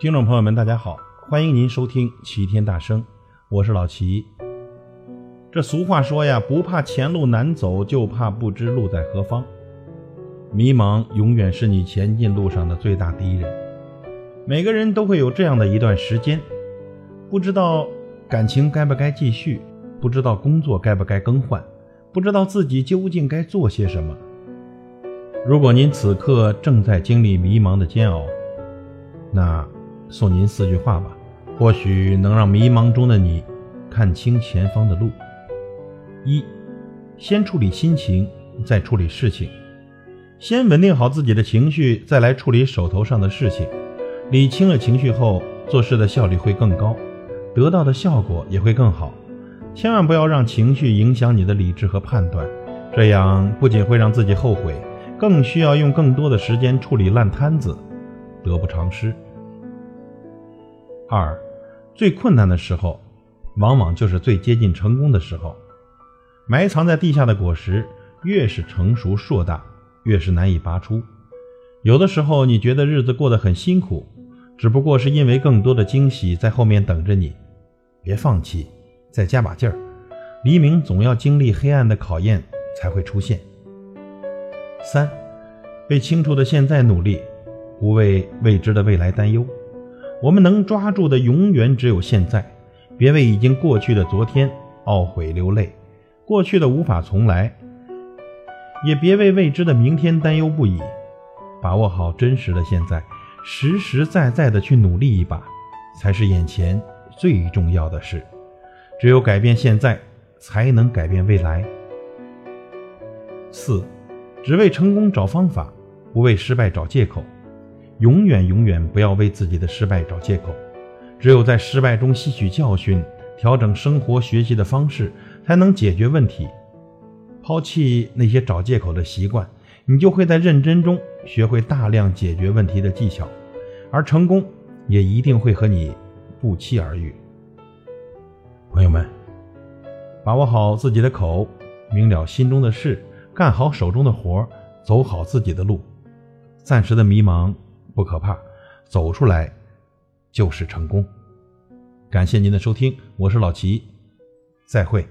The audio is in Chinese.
听众朋友们，大家好，欢迎您收听齐天大圣，我是老齐。这俗话说呀，不怕前路难走，就怕不知路在何方。迷茫永远是你前进路上的最大敌人。每个人都会有这样的一段时间，不知道感情该不该继续，不知道工作该不该更换，不知道自己究竟该做些什么。如果您此刻正在经历迷茫的煎熬，那送您四句话吧，或许能让迷茫中的你看清前方的路。一，先处理心情，再处理事情；先稳定好自己的情绪，再来处理手头上的事情。理清了情绪后，做事的效率会更高，得到的效果也会更好。千万不要让情绪影响你的理智和判断，这样不仅会让自己后悔。更需要用更多的时间处理烂摊子，得不偿失。二，最困难的时候，往往就是最接近成功的时候。埋藏在地下的果实，越是成熟硕大，越是难以拔出。有的时候，你觉得日子过得很辛苦，只不过是因为更多的惊喜在后面等着你。别放弃，再加把劲儿。黎明总要经历黑暗的考验，才会出现。三，为清楚的现在努力，不为未知的未来担忧。我们能抓住的永远只有现在，别为已经过去的昨天懊悔流泪。过去的无法重来，也别为未知的明天担忧不已。把握好真实的现在，实实在在的去努力一把，才是眼前最重要的事。只有改变现在，才能改变未来。四。只为成功找方法，不为失败找借口。永远永远不要为自己的失败找借口。只有在失败中吸取教训，调整生活学习的方式，才能解决问题。抛弃那些找借口的习惯，你就会在认真中学会大量解决问题的技巧，而成功也一定会和你不期而遇。朋友们，把握好自己的口，明了心中的事。干好手中的活，走好自己的路。暂时的迷茫不可怕，走出来就是成功。感谢您的收听，我是老齐，再会。